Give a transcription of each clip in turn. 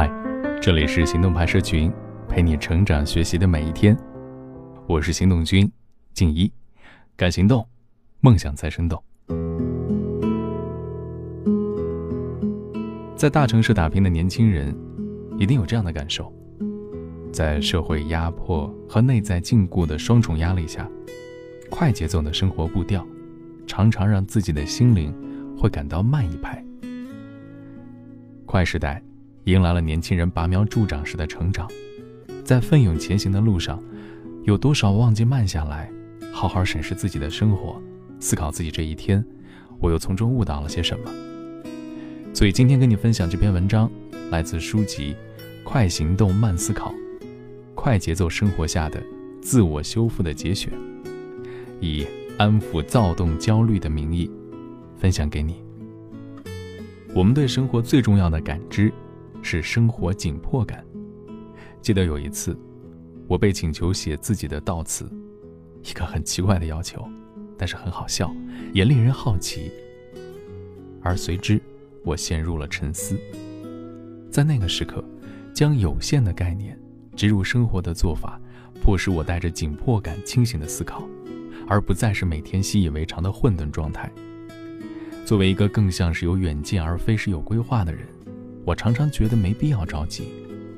嗨，这里是行动派社群，陪你成长学习的每一天。我是行动君静一，敢行动，梦想才生动。在大城市打拼的年轻人，一定有这样的感受：在社会压迫和内在禁锢的双重压力下，快节奏的生活步调，常常让自己的心灵会感到慢一拍。快时代迎来了年轻人拔苗助长式的成长，在奋勇前行的路上，有多少忘记慢下来，好好审视自己的生活，思考自己这一天，我又从中悟到了些什么？所以今天跟你分享这篇文章，来自书籍《快行动慢思考：快节奏生活下的自我修复的节选》，以安抚躁动焦虑的名义分享给你。我们对生活最重要的感知是生活紧迫感。记得有一次，我被请求写自己的悼词，一个很奇怪的要求，但是很好笑，也令人好奇。而随之。我陷入了沉思，在那个时刻，将有限的概念植入生活的做法，迫使我带着紧迫感清醒的思考，而不再是每天习以为常的混沌状态。作为一个更像是有远见而非是有规划的人，我常常觉得没必要着急，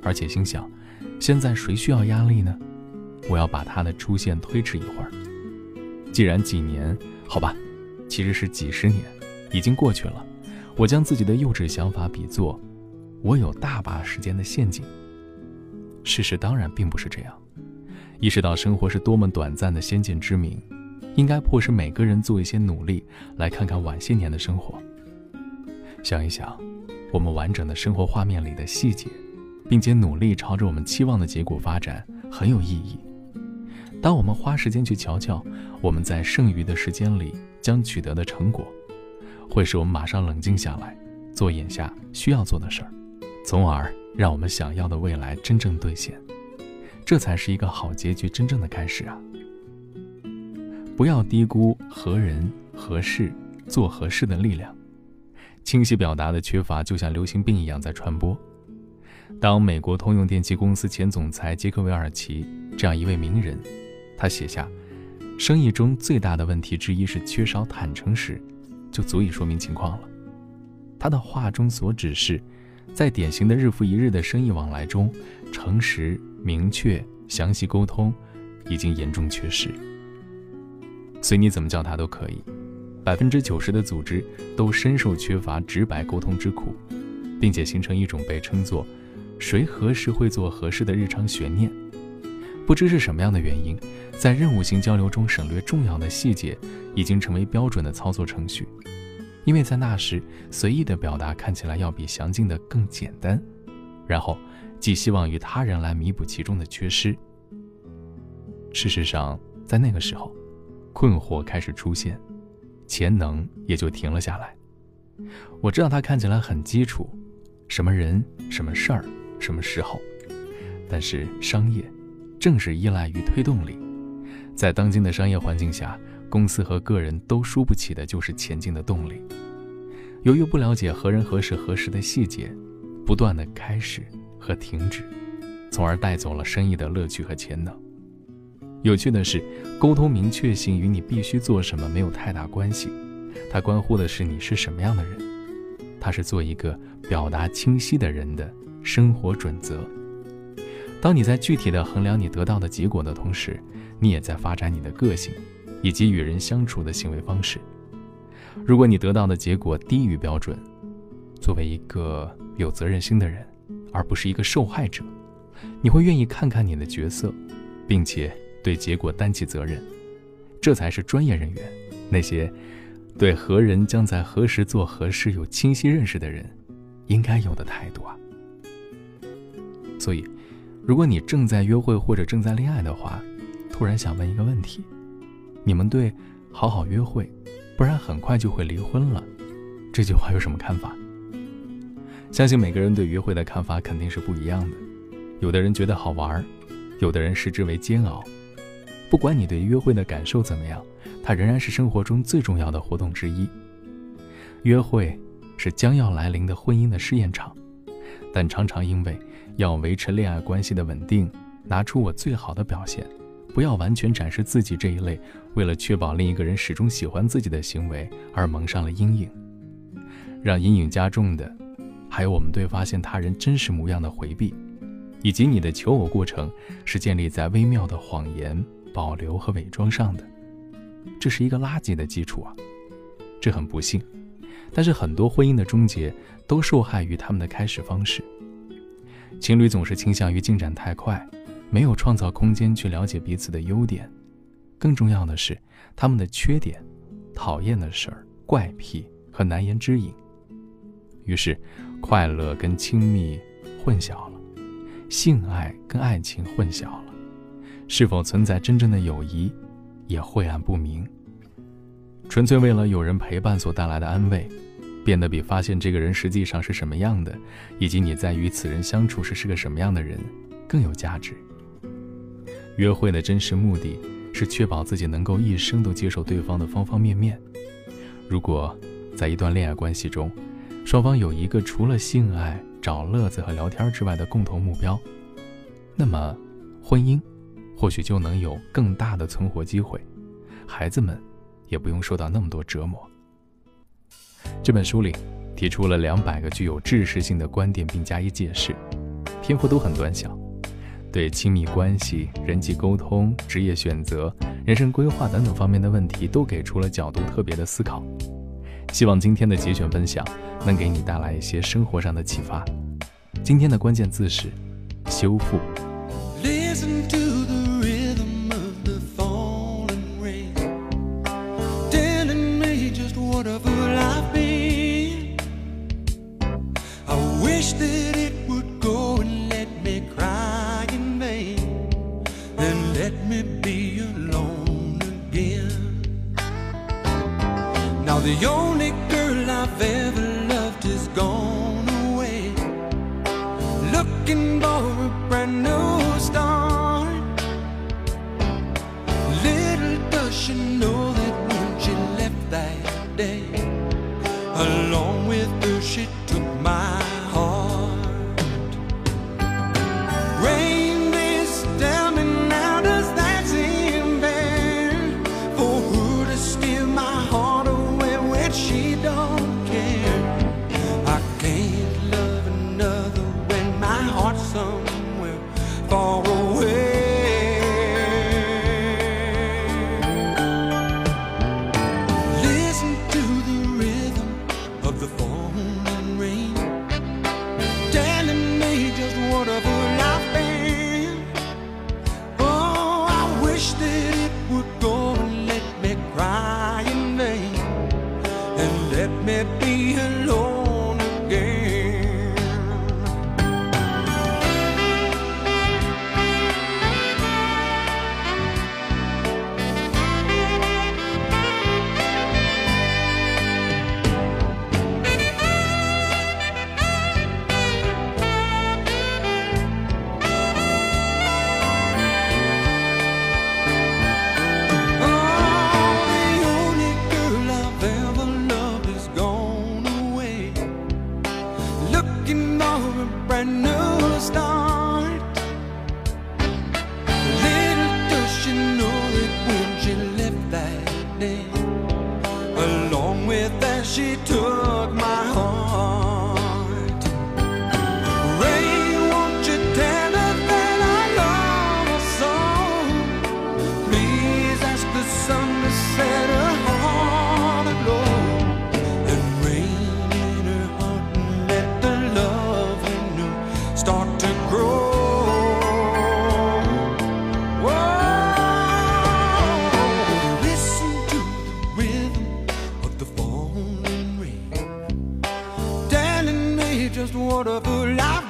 而且心想：现在谁需要压力呢？我要把它的出现推迟一会儿。既然几年，好吧，其实是几十年，已经过去了。我将自己的幼稚想法比作，我有大把时间的陷阱。事实当然并不是这样。意识到生活是多么短暂的先见之明，应该迫使每个人做一些努力，来看看晚些年的生活。想一想，我们完整的生活画面里的细节，并且努力朝着我们期望的结果发展，很有意义。当我们花时间去瞧瞧我们在剩余的时间里将取得的成果。会使我们马上冷静下来，做眼下需要做的事儿，从而让我们想要的未来真正兑现。这才是一个好结局真正的开始啊！不要低估何人何事做何事的力量。清晰表达的缺乏就像流行病一样在传播。当美国通用电气公司前总裁杰克韦尔奇这样一位名人，他写下生意中最大的问题之一是缺少坦诚时。就足以说明情况了。他的话中所指是，在典型的日复一日的生意往来中，诚实、明确、详细沟通已经严重缺失。随你怎么叫他都可以。百分之九十的组织都深受缺乏直白沟通之苦，并且形成一种被称作“谁何时会做合适”的日常悬念。不知是什么样的原因，在任务型交流中省略重要的细节，已经成为标准的操作程序。因为在那时，随意的表达看起来要比详尽的更简单，然后寄希望于他人来弥补其中的缺失。事实上，在那个时候，困惑开始出现，潜能也就停了下来。我知道它看起来很基础，什么人、什么事儿、什么时候，但是商业正是依赖于推动力，在当今的商业环境下。公司和个人都输不起的就是前进的动力。由于不了解何人何时何时的细节，不断的开始和停止，从而带走了生意的乐趣和潜能。有趣的是，沟通明确性与你必须做什么没有太大关系，它关乎的是你是什么样的人。它是做一个表达清晰的人的生活准则。当你在具体的衡量你得到的结果的同时，你也在发展你的个性。以及与人相处的行为方式。如果你得到的结果低于标准，作为一个有责任心的人，而不是一个受害者，你会愿意看看你的角色，并且对结果担起责任。这才是专业人员，那些对何人将在何时做何事有清晰认识的人，应该有的态度啊。所以，如果你正在约会或者正在恋爱的话，突然想问一个问题。你们对“好好约会，不然很快就会离婚了”这句话有什么看法？相信每个人对约会的看法肯定是不一样的。有的人觉得好玩，有的人视之为煎熬。不管你对约会的感受怎么样，它仍然是生活中最重要的活动之一。约会是将要来临的婚姻的试验场，但常常因为要维持恋爱关系的稳定，拿出我最好的表现，不要完全展示自己这一类为了确保另一个人始终喜欢自己的行为而蒙上了阴影。让阴影加重的，还有我们对发现他人真实模样的回避，以及你的求偶过程是建立在微妙的谎言、保留和伪装上的。这是一个垃圾的基础啊！这很不幸，但是很多婚姻的终结都受害于他们的开始方式。情侣总是倾向于进展太快，没有创造空间去了解彼此的优点，更重要的是他们的缺点、讨厌的事儿、怪癖和难言之隐。于是，快乐跟亲密混淆了，性爱跟爱情混淆了，是否存在真正的友谊？也晦暗不明，纯粹为了有人陪伴所带来的安慰，变得比发现这个人实际上是什么样的，以及你在与此人相处时是个什么样的人更有价值。约会的真实目的是确保自己能够一生都接受对方的方方面面。如果在一段恋爱关系中，双方有一个除了性爱、找乐子和聊天之外的共同目标，那么婚姻。或许就能有更大的存活机会，孩子们也不用受到那么多折磨。这本书里提出了两百个具有知识性的观点，并加以解释，篇幅都很短小，对亲密关系、人际沟通、职业选择、人生规划等等方面的问题都给出了角度特别的思考。希望今天的节选分享能给你带来一些生活上的启发。今天的关键字是修复。The only girl I've ever loved is gone away. Looking for a brand new start. Little does she know that when she left that day, along with her she somewhere far away. just wonderful life.